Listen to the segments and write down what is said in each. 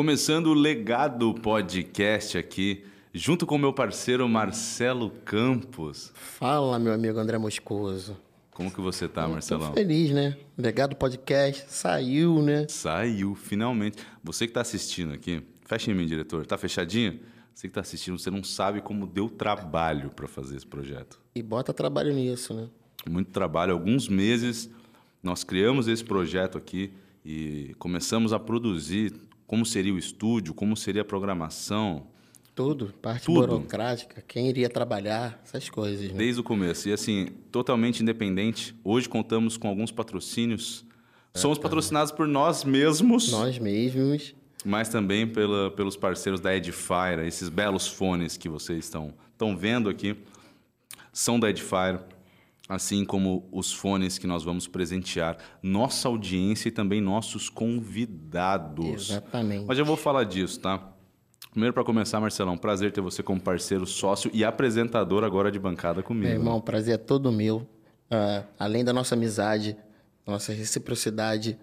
Começando o Legado Podcast aqui, junto com meu parceiro Marcelo Campos. Fala, meu amigo André Moscoso. Como que você tá, Marcelão? Tô feliz, né? Legado Podcast saiu, né? Saiu, finalmente. Você que tá assistindo aqui, fecha em mim, diretor. Tá fechadinho? Você que tá assistindo, você não sabe como deu trabalho para fazer esse projeto. E bota trabalho nisso, né? Muito trabalho, alguns meses nós criamos esse projeto aqui e começamos a produzir como seria o estúdio, como seria a programação. Tudo, parte Tudo. burocrática, quem iria trabalhar, essas coisas. Né? Desde o começo. E assim, totalmente independente. Hoje contamos com alguns patrocínios. Somos patrocinados por nós mesmos, Nós mesmos. mas também pela, pelos parceiros da Edifier. Esses belos fones que vocês estão, estão vendo aqui são da Edifier. Assim como os fones que nós vamos presentear nossa audiência e também nossos convidados. Exatamente. Mas eu vou falar disso, tá? Primeiro, para começar, Marcelão, prazer ter você como parceiro, sócio e apresentador agora de bancada comigo. Meu irmão, prazer é todo meu. Ah, além da nossa amizade, nossa reciprocidade,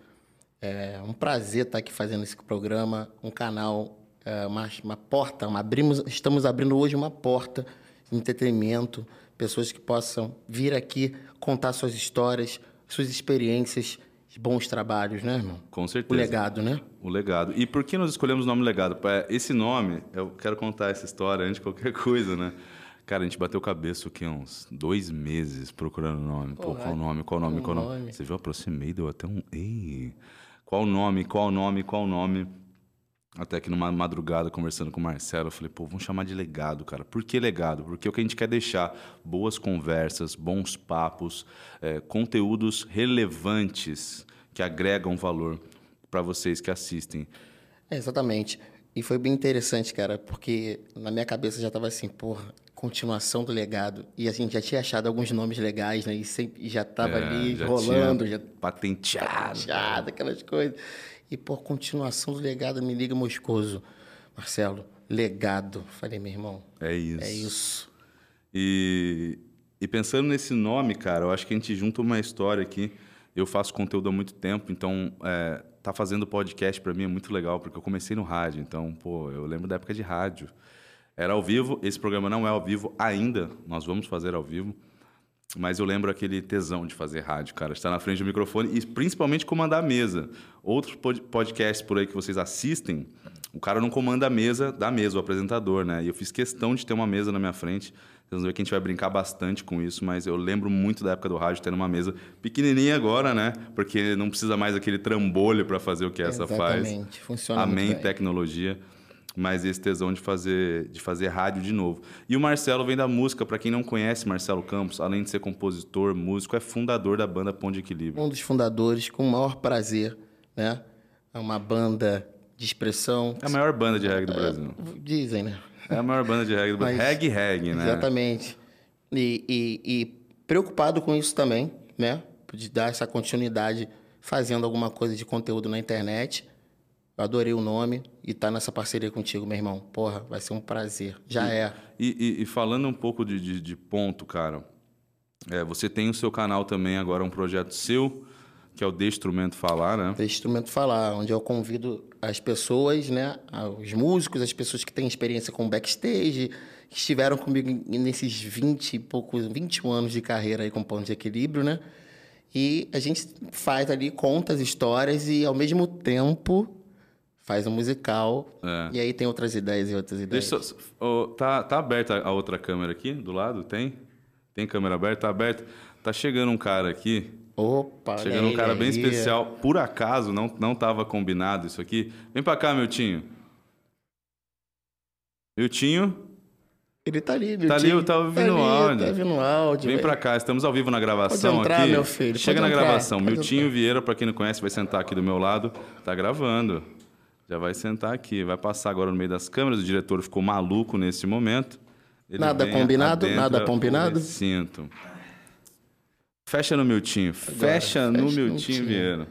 é um prazer estar aqui fazendo esse programa, um canal, é, uma, uma porta, uma, abrimos, estamos abrindo hoje uma porta de entretenimento, pessoas que possam vir aqui contar suas histórias, suas experiências, bons trabalhos, né, irmão? Com O certeza. legado, né? O legado. E por que nós escolhemos o nome legado? É, Esse nome, eu quero contar essa história antes de qualquer coisa, né? Cara, a gente bateu cabeça o quê? Uns dois meses procurando o nome. Pô, qual o nome, qual o nome, qual o nome? nome. Você viu? Aproximei, deu até um. Ei! Qual o nome, qual o nome, qual o nome? Até que numa madrugada, conversando com o Marcelo, eu falei, pô, vamos chamar de legado, cara. Por que legado? Porque é o que a gente quer deixar boas conversas, bons papos, eh, conteúdos relevantes que agregam valor para vocês que assistem. É, exatamente. E foi bem interessante, cara, porque na minha cabeça já tava assim, porra, continuação do legado. E a gente já tinha achado alguns nomes legais, né? E sempre, já tava É, ali já rolando, já patenteado. chato, aquelas coisas. E, por continuação do legado, me liga Moscoso. Marcelo, legado. Falei, meu irmão, É isso. é isso. E, e pensando nesse nome, cara, eu acho que a gente junta uma história aqui. Eu faço conteúdo há muito tempo, então é, tá fazendo podcast para mim é muito legal, porque eu comecei no rádio. Então, pô, eu lembro da época de rádio. Era ao vivo, esse programa não é ao vivo ainda, nós vamos fazer ao vivo. Mas eu lembro aquele tesão de fazer rádio, cara. Estar na frente do microfone e principalmente comandar a mesa. Outros pod- podcasts por aí que vocês assistem, o cara não comanda a mesa da mesa, o apresentador, né? E eu fiz questão de ter uma mesa na minha frente. Vocês vão ver que a gente vai brincar bastante com isso, mas eu lembro muito da época do rádio tendo uma mesa pequenininha agora, né? Porque não precisa mais aquele trambolho para fazer o que essa faz. Exatamente. Funciona Amém, bem. Mas esse tesão de fazer, de fazer rádio de novo. E o Marcelo vem da música. Para quem não conhece Marcelo Campos, além de ser compositor, músico, é fundador da banda Pão de Equilíbrio. Um dos fundadores, com o maior prazer, né? É uma banda de expressão. É a maior banda de reggae do Brasil. Dizem, né? É a maior banda de reggae do Brasil. Reggae, reggae, né? Exatamente. E, e- e preocupado com isso também, né? De dar essa continuidade fazendo alguma coisa de conteúdo na internet. Eu adorei o nome e tá nessa parceria contigo, meu irmão. Porra, vai ser um prazer. Já é. E, e- e falando um pouco de, de- de ponto, cara, é, você tem o seu canal também agora, um projeto seu, que é o Deixa Instrumento Falar, né? Desse instrumento falar, onde eu convido as pessoas, né? Os músicos, as pessoas que têm experiência com backstage, que estiveram comigo nesses 20 e poucos, 21 anos de carreira aí com Ponto de Equilíbrio, né? E a gente faz ali, conta as histórias e ao mesmo tempo faz um musical. É. E aí tem outras ideias e outras ideias. Deixa eu ô, tá, tá aberta a outra câmera aqui do lado? Tem? Tem câmera aberta? Tá aberta? Tá chegando um cara aqui. Opa, Chegando um cara bem aí. especial. Por acaso, não, não tava combinado isso aqui. Vem pra cá, Miltinho. Miltinho, Ele tá ali, meu Tá ali, tio. tá ouvindo ali, o áudio. Tá ouvindo áudio. vem velho. pra cá. Estamos ao vivo na gravação Pode entrar, aqui. meu filho, Chega pode na entrar, gravação. pode Miltinho Vieira, pra quem não conhece, vai sentar aqui do meu lado. Tá gravando. Já vai sentar aqui. Vai passar agora no meio das câmeras. O diretor ficou maluco nesse momento. Ele Nada combinado? Nada combinado? recinto. Fecha no Miltinho. Fecha, fecha no no Miltinho. Vieira.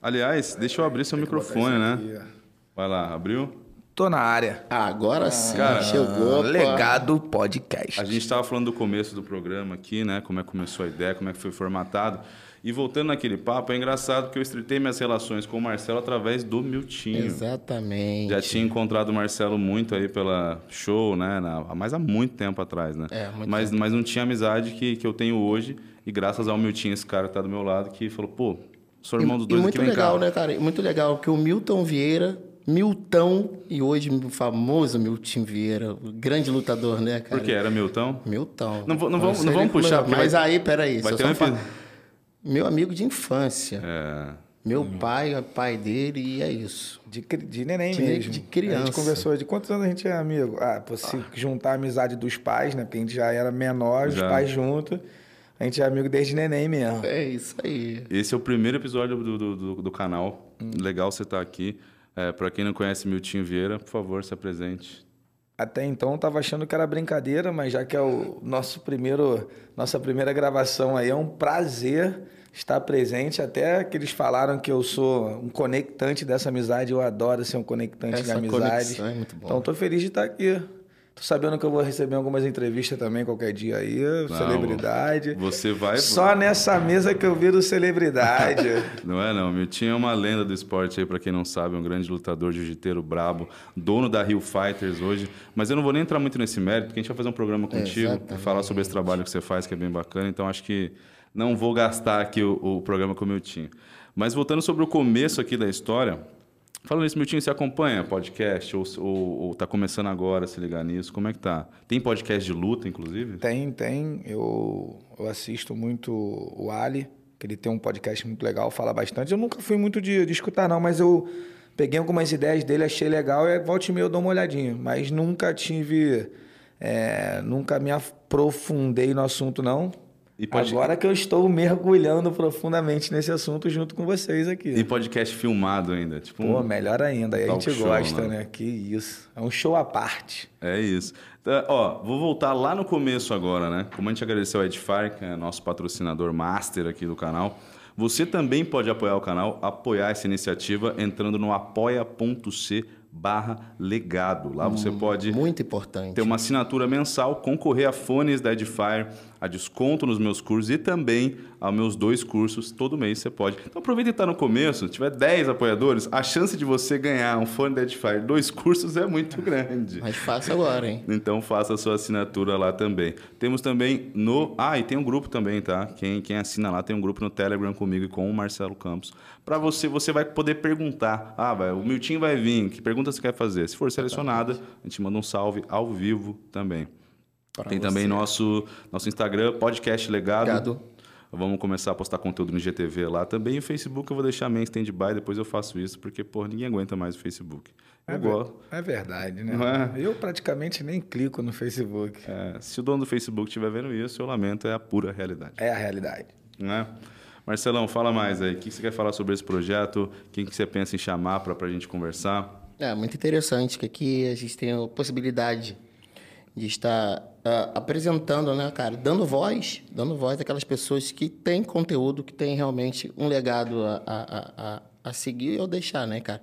Aliás, deixa eu abrir seu microfone, né? Vai lá, abriu? Tô na área. Ah, agora sim, Cara, chegou. pô. Legado Podcast. A gente estava falando do começo do programa aqui, né? Como é que começou a ideia, como é que foi formatado. E voltando naquele papo, é engraçado que eu estreitei minhas relações com o Marcelo através do Miltinho. Exatamente. Já tinha encontrado o Marcelo muito aí pela show, né? Na, mas há muito tempo atrás, né? É, muito mas, tempo. mas não tinha amizade que, que eu tenho hoje. E graças ao Miltinho, esse cara que tá do meu lado, que falou, pô, sou irmão dos E dois muito aqui, vem legal, cá. né, cara? E Muito legal que o Milton Vieira, Milton, e hoje o famoso Milton Vieira, grande lutador, né, cara? Porque era Milton. Milton. Não não vamos- não vamos puxar, Mas vai- aí, peraí. vai ter um Meu amigo de infância. É. Meu pai é pai dele e é isso. De, de neném De- mesmo. de criança. A gente conversou de quantos anos a gente é amigo? Ah, pô, se juntar a amizade dos pais, né? Porque a gente já era menor, os Já. pais juntos. A gente é amigo desde neném mesmo. É isso aí. Esse é o primeiro episódio do, do, do- do canal. Hum. Legal você estar aqui. É, para quem não conhece Miltinho Vieira, por favor, se apresente. Até então eu tava achando que era brincadeira, mas já que é o nosso primeiro, nossa primeira gravação aí, é um prazer estar presente. Até que eles falaram que eu sou um conectante dessa amizade, eu adoro ser um conectante Essa de amizade. é muito bom. Então tô feliz de estar aqui. Tô sabendo que eu vou receber algumas entrevistas também qualquer dia aí, celebridade. Você vai. Só nessa mesa que eu viro celebridade. Não é não, Miltinho é uma lenda do esporte aí, pra quem não sabe, um grande lutador, jiu-jiteiro brabo, dono da Rio Fighters hoje. Mas eu não vou nem entrar muito nesse mérito, porque a gente vai fazer um programa contigo, Exatamente. falar sobre esse trabalho que você faz, que é bem bacana, então acho que não vou gastar aqui o, o programa com o Miltinho. Mas voltando sobre o começo aqui da história, falando nisso, Miltinho, você acompanha podcast ou, ou, ou tá começando agora a se ligar nisso? Como é que tá? Tem podcast de luta, inclusive? Tem, tem. Eu, eu assisto muito o Ali, que ele tem um podcast muito legal, fala bastante. Eu nunca fui muito de, de escutar, não, mas eu peguei algumas ideias dele, achei legal e volta e meia eu dou uma olhadinha. Mas nunca tive. é, nunca me aprofundei no assunto, não. E pode- Agora que eu estou mergulhando profundamente nesse assunto junto com vocês aqui. E podcast filmado ainda, tipo Pô, um- melhor ainda. Aí a gente show, gosta, né? né? Que isso. É um show à parte. É isso. Tá, ó, vou voltar lá no começo agora, né? Como a gente agradeceu ao Edfire, que é nosso patrocinador master aqui do canal, você também pode apoiar o canal, apoiar essa iniciativa entrando no apoia.c barra legado. Lá você pode Muito importante. ter uma assinatura mensal, concorrer a fones da Edifier, a desconto nos meus cursos e também aos meus dois cursos. Todo mês você pode. Então aproveita e está no começo, tiver 10 apoiadores, a chance de você ganhar um fone Edifier, dois cursos é muito grande. Mas faça agora, hein? Então faça a sua assinatura lá também. Temos também no. Ah, e tem um grupo também, tá? Quem, quem assina lá tem um grupo no Telegram comigo e com o Marcelo Campos. Para você, você vai poder perguntar. Ah, vai, o Miltinho vai vir. Que pergunta você quer fazer? Se for selecionada, a gente manda um salve ao vivo também. Tem você. também nosso, nosso Instagram, podcast legado. Legado. Vamos começar a postar conteúdo no GTV lá também. E o Facebook eu vou deixar meio em stand-by, depois eu faço isso, porque, porra, ninguém aguenta mais o Facebook. Eu É, ver- é verdade, né? É? Eu praticamente nem clico no Facebook. É, se o dono do Facebook estiver vendo isso, eu lamento, é a pura realidade. É a realidade. Né? Marcelão, fala mais aí. O que você quer falar sobre esse projeto? Quem que você pensa em chamar para a gente conversar? É muito interessante que aqui a gente tem a possibilidade de estar ah, apresentando, né, cara, dando voz, dando voz àquelas pessoas que têm conteúdo, que têm realmente um legado a, a, a, a- a seguir ou deixar, né, cara?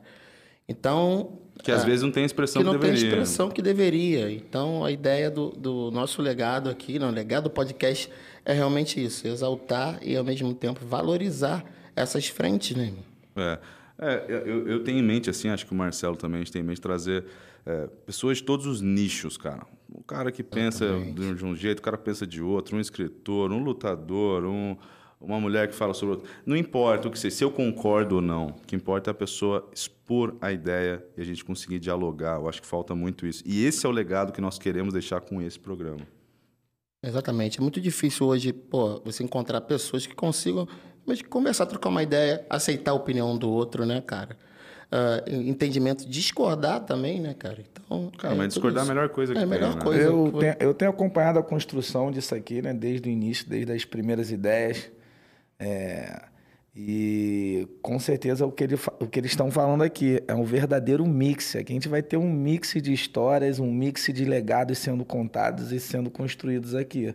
Então. Que às ah, vezes não tem a expressão que que, não tem deveria. expressão que deveria. Então, a ideia do, do nosso legado aqui, não, o legado do podcast, é realmente isso: exaltar e, ao mesmo tempo, valorizar essas frentes, né? irmão? É, É, eu, eu tenho em mente, assim, acho que o Marcelo também, a gente tem em mente trazer é, pessoas de todos os nichos, cara. O cara que pensa de, de um jeito, o cara pensa de outro, um escritor, um lutador, um, uma mulher que fala sobre outro. Não importa o que seja, se eu concordo ou não. O que importa é a pessoa expor a ideia e a gente conseguir dialogar. Eu acho que falta muito isso. E esse é o legado que nós queremos deixar com esse programa. Exatamente. É muito difícil hoje, pô, você encontrar pessoas que consigam mas, conversar, trocar uma ideia, aceitar a opinião do outro, né, cara? Ah, entendimento, discordar também, né, cara? Então, Cara, é mas discordar é a isso. melhor coisa que É a tem, melhor né? coisa. Eu que- tenho, eu tenho acompanhado a construção disso aqui, né? Desde o início, desde as primeiras ideias. É, e com certeza o que, ele, o que eles estão falando aqui é um verdadeiro mix. Aqui a gente vai ter um mix de histórias, um mix de legados sendo contados e sendo construídos aqui.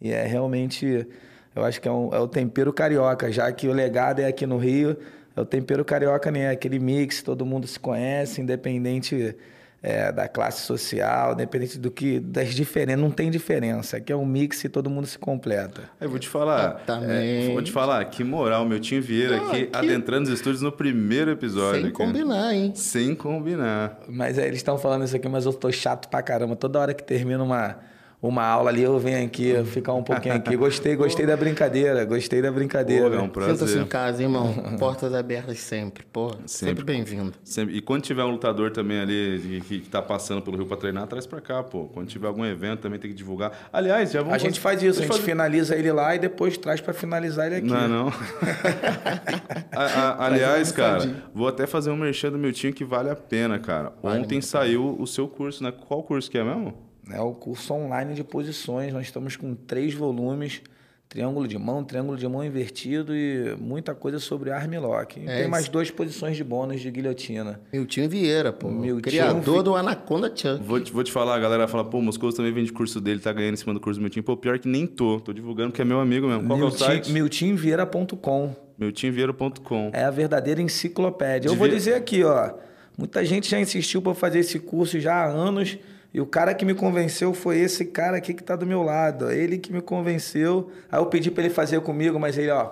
E é realmente, eu acho que é, um- é o tempero carioca, já que o legado é aqui no Rio, o tempero carioca, né? Aquele mix, todo mundo se conhece, independente é, da classe social, independente do que, das diferenças, não tem diferença. Aqui é um mix e todo mundo se completa. Eu vou te falar, é, vou te falar, que moral, meu Tim Vieira Não, aqui, aqui- adentrando os estúdios no primeiro episódio. Sem cara. combinar, hein? Sem combinar. Mas é, eles estão falando isso aqui, mas eu tô chato pra caramba. Toda hora que termina uma, uma aula ali, eu venho aqui ficar um pouquinho aqui. Gostei, gostei da brincadeira, gostei da brincadeira. Pô, é um prazer. Sinta-se em casa, irmão. Portas abertas sempre. Pô, sempre, Sempre. bem-vindo. Sempre- E quando tiver um lutador também ali que, que tá passando pelo Rio pra treinar, traz pra cá, pô. Quando tiver algum evento também tem que divulgar. Aliás, já vamos A gente faz isso, a gente fazer- finaliza ele lá e depois traz pra finalizar ele aqui. Não, é não. A- a- aliás, cara, vou até fazer um merchan do meu time que vale a pena, cara. Ontem saiu o seu curso, né? Qual curso que é mesmo? É o curso online de posições. Nós estamos com três volumes: triângulo de mão, triângulo de mão invertido e muita coisa sobre armlock. E É tem isso. mais duas posições de bônus de guilhotina. Miltinho Vieira, pô. Miltinho criador Vi- do Anaconda Chuck. Vou te, vou te falar, a galera fala, pô, o Moscou também vende curso dele, tá ganhando em cima do curso do time. Pô, pior que nem tô. Tô divulgando porque é meu amigo mesmo. Qual que é o site? Miltinvieira.com Meutimvieira.com. é a verdadeira enciclopédia. Eu vou dizer aqui, ó. Muita gente já insistiu para fazer esse curso já há anos. E o cara que me convenceu foi esse cara aqui que tá do meu lado. ó. Ele que me convenceu. Aí eu pedi para ele fazer comigo, mas ele, ó.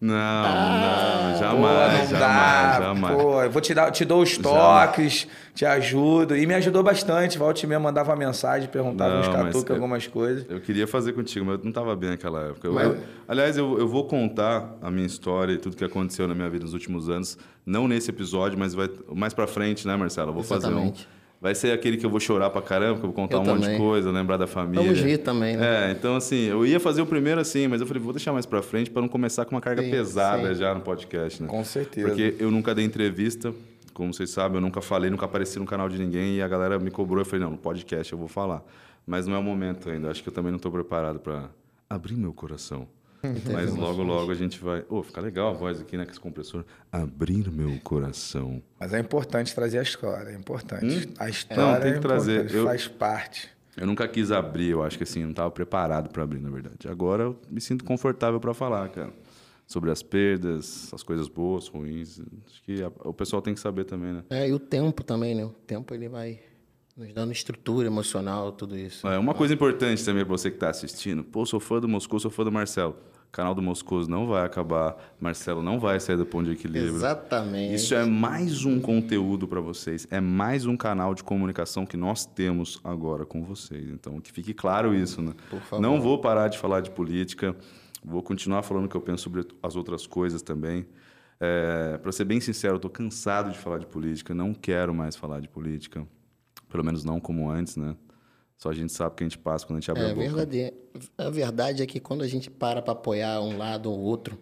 Não, não, Pô, jamais, não jamais, dá, jamais. Pô, eu vou te dar, te dou os toques, te ajudo. E me ajudou bastante. Volte mesmo mandava mensagem, perguntava Não, uns algumas coisas. Eu queria fazer contigo, mas eu não estava bem naquela época. Mas- eu- aliás, eu, eu vou contar a minha história e tudo que aconteceu na minha vida nos últimos anos. Não nesse episódio, mas vai mais pra frente, né, Marcelo? Eu vou fazer um. Vai ser aquele que eu vou chorar pra caramba, que eu vou contar Eu um monte de também. coisa, lembrar da família. Vamos rir também, né? É, então assim, eu ia fazer o primeiro assim, mas eu falei, vou deixar mais pra frente pra não começar com uma carga Sim, pesada sim. já no podcast, né? Com certeza. Porque eu nunca dei entrevista, como vocês sabem, eu nunca falei, nunca apareci no canal de ninguém e a galera me cobrou. Eu falei, não, no podcast eu vou falar. Mas não é o momento ainda. Acho que eu também não estou preparado para abrir meu coração. Mas logo, logo a gente vai. Ô, fica legal a voz aqui, né? Com esse compressor. Abrir meu coração. Mas é importante trazer a história, é importante. A história Hum? Não, tem que é trazer. Eu- faz parte. Eu nunca quis abrir, eu acho que assim, eu não estava preparado para abrir, na verdade. Agora eu me sinto confortável para falar, cara. Sobre as perdas, as coisas boas, ruins. Acho que a- o pessoal tem que saber também, né? É, e o tempo também, né? O tempo ele vai nos dando estrutura emocional, tudo isso. É, uma coisa importante também para você que está assistindo. Pô, sou fã do Moscou, sou fã do Marcelo. O canal do Moscou não vai acabar. Marcelo não vai sair do ponto de equilíbrio. Exatamente. Isso é mais um conteúdo para vocês. É mais um canal de comunicação que nós temos agora com vocês. Então, que fique claro isso, né? Por favor. Não vou parar de falar de política. Vou continuar falando o que eu penso sobre as outras coisas também. para ser bem sincero, eu estou cansado de falar de política. Não quero mais falar de política. Pelo menos não como antes, né? Só a gente sabe o que a gente passa quando a gente abre É a boca. verdade. A verdade é que quando a gente para para apoiar um lado ou outro.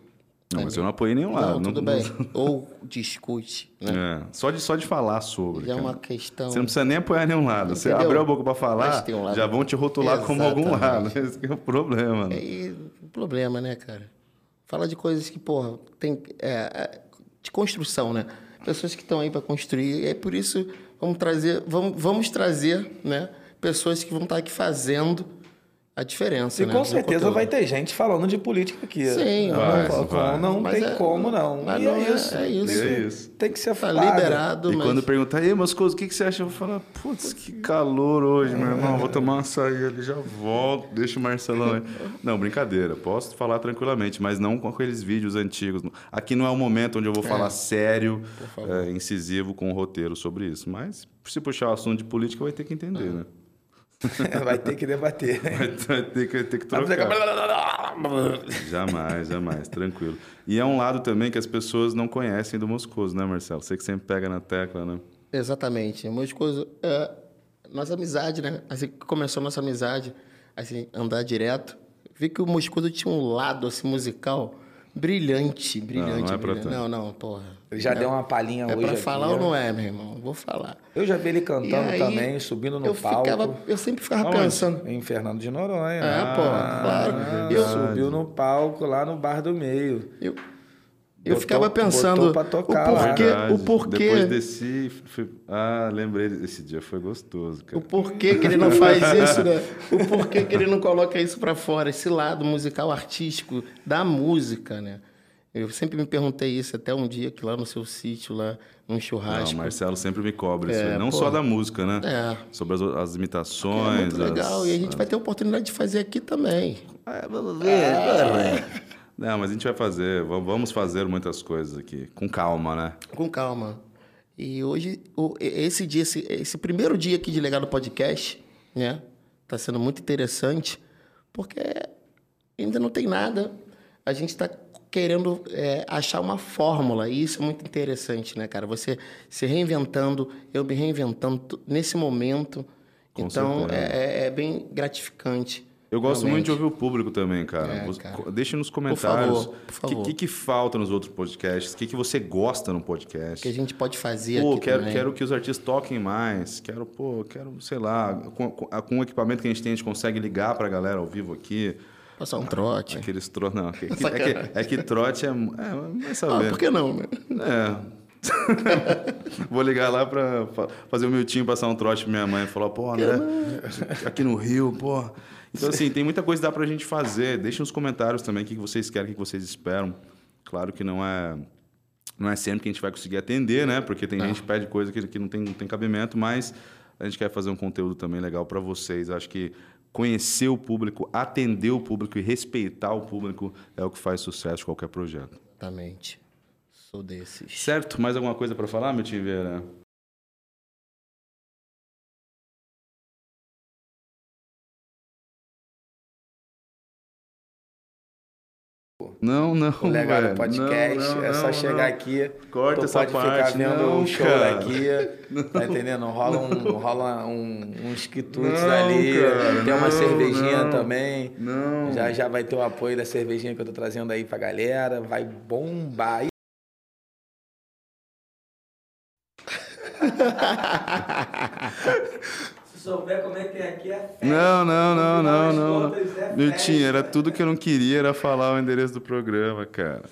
Não, mas eu não apoiei nenhum lado. não, tudo não- bem. ou discute, né? É, só, de, só de falar sobre. Já é uma questão. Você não precisa nem apoiar nenhum lado. Você Entendeu? abriu a boca para falar, um lado- já vão te rotular como algum lado. Exatamente. Esse que é o problema. né? É o problema, né, cara? Fala de coisas que, porra, tem. É, é, de construção, né? Pessoas que estão aí para construir. E é por isso vamos trazer, vamos, vamos trazer, né? Pessoas que vão estar aqui fazendo a diferença. E né, com certeza vai ter gente falando de política aqui. Sim, não, vai, não, vai. não Mas tem é- como, não. mas e não é é- isso. é isso. É isso. Tem que ser Tá falado. liberado, E mas... quando perguntar, ei, Moscoso, o que, que você acha? Eu vou falar, putz, que calor hoje, meu irmão. Vou tomar uma açaí ali, já volto, deixa o Marcelão aí. Não, brincadeira, posso falar tranquilamente, mas não com aqueles vídeos antigos. Aqui não é o momento onde eu vou falar sério, é, incisivo, com um roteiro sobre isso. Mas se puxar o assunto de política, vai ter que entender, né? vai ter que debater. Vai ter que, ter que Vai trocar. Jamais, jamais, tranquilo. E é um lado também que as pessoas não conhecem do Moscoso, né, Marcelo? Você que sempre pega na tecla, né? Exatamente. Coisa. É, nossa amizade, né? Assim que começou a nossa amizade, assim, andar direto, vi que o Moscudo tinha um lado assim, musical brilhante, brilhante. não é pra brilhante. Não, não, porra. Ele já é, deu uma palhinha É hoje pra aqui, falar ó. ou não é, meu irmão? Vou falar. Eu já vi ele cantando aí, também, subindo no eu palco. Ficava, eu sempre ficava pensando. Em Fernando de Noronha. É, pô, claro. Ah, Eu- Subiu no palco lá no Bar do Meio. Eu, eu Botou- ficava pensando tocar o lá. porquê, Verdade. o porquê, Depois desci, fui... ah, lembrei desse dia, foi gostoso, o cara. porquê que ele não faz isso, né? O porquê que ele não coloca isso pra fora, esse lado musical artístico da música, né? Eu sempre me perguntei isso até um dia que lá no seu sítio, lá num Não, churrasco. o Marcelo sempre me cobra isso É, aí. Não pô. só da música, né? É. Sobre as, as É imitações. muito legal. as- E a gente vai ter a oportunidade de fazer aqui também. É, vamos ver. Não, mas a gente vai fazer, va- vamos fazer muitas coisas aqui, com calma, né? Com calma. E hoje, esse dia, esse, esse primeiro dia aqui de Legado Podcast, né? Tá sendo muito interessante, porque ainda não tem nada. A gente está querendo é, achar uma fórmula, e isso é muito interessante, né, cara? Você se reinventando, eu me reinventando nesse momento. Com então, é, é- é bem gratificante. Eu gosto realmente. muito de ouvir o público também, cara. É, cara. Deixe nos comentários o que, que, falta nos outros podcasts, o que, que você gosta no podcast. que a gente pode fazer Pô, aqui quero, também. quero que os artistas toquem mais. Quero, pô, quero, sei lá, com, com, o equipamento que a gente tem, a gente consegue ligar pra galera ao vivo aqui. Passar um trote. Aqueles trotes. Não, que- que- é, que, é que trote é. É, vai Ah, saber. por que não, né? É. Vou ligar lá pra fa- fazer o miltinho passar um trote pra minha mãe e falar, pô, André, aqui no Rio, pô. Então, assim, tem muita coisa que dá pra gente fazer. Deixem nos comentários também o que vocês querem, o que vocês esperam. Claro que não é. Não é sempre que a gente vai conseguir atender, né? Porque tem gente que pede coisa que, que não, tem, não tem cabimento, mas a gente quer fazer um conteúdo também legal para vocês. Acho que conhecer o público, atender o público e respeitar o público é o que faz sucesso de qualquer projeto. Exatamente. Sou desses. Certo? Mais alguma coisa para falar, meu tio Não, não. O Legal velho. Podcast, Não, não, é só não, chegar aqui. Corta tu essa pode parte, ficar vendo o show cara. daqui. Tá entendendo? Rola, um, rola um, uns quitutes ali. cara, tem uma cervejinha também. Não. Já, já vai ter o apoio da cervejinha que eu tô trazendo aí pra galera. Vai bombar. Se souber como é que é aqui, é festa. Não, não, não, não, não. contas, é era tudo que eu não queria, era falar o endereço do programa, cara.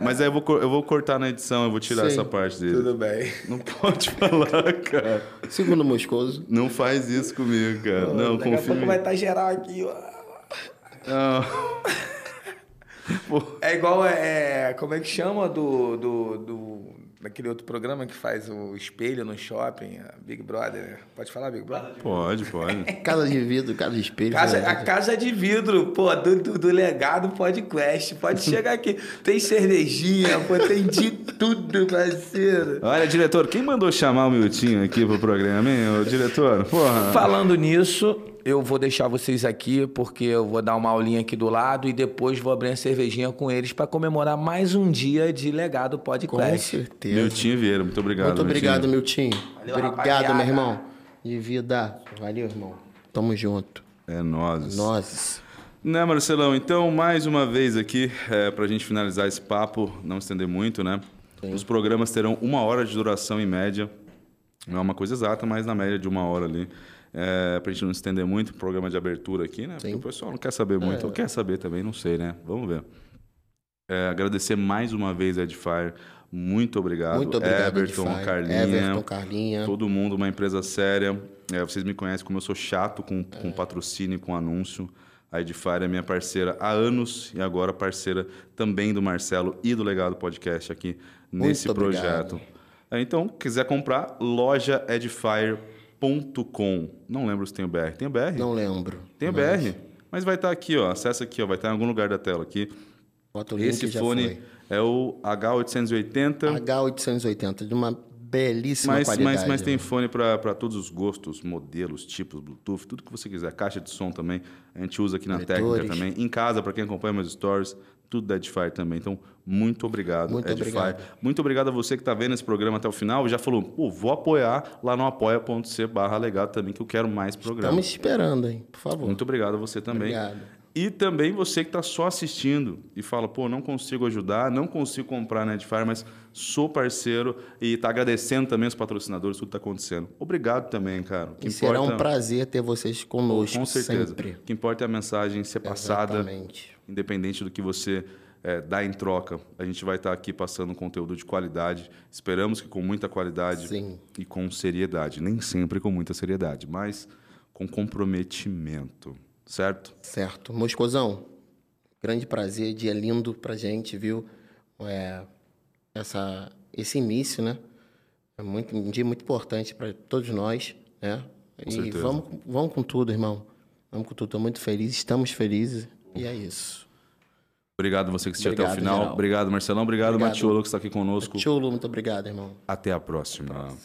Mas aí eu vou, eu vou cortar na edição, eu vou tirar Sim. essa parte dele. Tudo bem. Não pode falar, cara. Segundo Moscoso. Não faz isso comigo, cara. Não, Daqui a confia em pouco mim. vai estar geral aqui, ó. Não. Pô, É igual, é, como é que chama do, do, do, daquele outro programa que faz o espelho no shopping, a Big Brother, né? Pode falar, Big Brother? pode, pode. Casa de vidro, casa de espelho. Casa, né? a casa de vidro, pô, do, do, do legado podcast. Pode chegar aqui. Tem cervejinha, pô, tem de tudo, parceiro. Olha, diretor, quem mandou chamar o Miltinho aqui pro programa, hein? Ô, diretor, porra. Falando nisso, eu vou deixar vocês aqui, porque eu vou dar uma aulinha aqui do lado e depois vou abrir a cervejinha com eles para comemorar mais um dia de legado Com podcast. certeza. Miltinho Vieira, muito obrigado. Muito obrigado, Miltinho. Valeu, obrigado, rapaziada. meu irmão. De vida. Valeu, irmão. Tamo junto. É nós. Nós. Né, Marcelão? Então, mais uma vez aqui, é, para a gente finalizar esse papo, não estender muito, né? Os programas terão uma hora de duração em média. Não é uma coisa exata, mas na média de uma hora ali. É, para a gente não estender muito, programa de abertura aqui, né? Porque o pessoal não quer saber muito. Ou quer saber também, não sei, né? Vamos ver. É, agradecer mais uma vez a Edifier. Muito obrigado. Muito obrigado, Everton, Edify. Carlinha. Everton, Carlinha. Todo mundo, uma empresa séria. É, vocês me conhecem como eu sou chato com, É. com patrocínio, com anúncio. A Edifier é minha parceira há anos e agora parceira também do Marcelo e do Legado Podcast aqui nesse projeto. É, então, quiser comprar, lojaedifier.com. Não lembro se tem o BR. Tem o BR? Não lembro. Tem o BR. Mas vai estar aqui, ó. Acessa aqui, ó. Vai estar em algum lugar da tela aqui. Bota o link Esse fone é o H880. foi. H880, de uma belíssima Mas, qualidade. mas, mas tem fone para todos os gostos, modelos, tipos, Bluetooth, tudo que você quiser. Caixa de som também, a gente usa aqui na Monitores. técnica também. Em casa, para quem acompanha meus stories, tudo da Edifier também. Então, muito obrigado, Muito Edifier. obrigado. Muito obrigado a você que está vendo esse programa até o final já falou, pô, vou apoiar lá no apoia.c barra legado também, que eu quero mais programas. Estamos esperando, hein? Por favor. Muito obrigado a você também. Obrigado. E também você que está só assistindo e fala, pô, não consigo ajudar, não consigo comprar na Edifier, mas sou parceiro e está agradecendo também os patrocinadores, tudo está acontecendo. Obrigado também, cara. Que E será um importa- prazer ter vocês conosco Com certeza. sempre. O que importa é a mensagem ser passada, Exatamente. independente do que você eh, dá em troca. A gente vai estar aqui passando um conteúdo de qualidade. Esperamos que com muita qualidade Sim. e com seriedade. Nem sempre com muita seriedade, mas com comprometimento. Certo? Certo. Moscozão, grande prazer, dia lindo pra gente, viu? é, essa, esse início, né? É muito, um dia muito importante para todos nós, né? Com e certeza. vamos, vamos com tudo, irmão. Vamos com tudo. Estou muito feliz, estamos felizes. E é isso. Obrigado você que assistiu até o Obrigado, final. geral. Obrigado, Marcelão. Obrigado, Obrigado. Matiolo, que está aqui conosco. Chulo, muito obrigado, irmão. Até a próxima.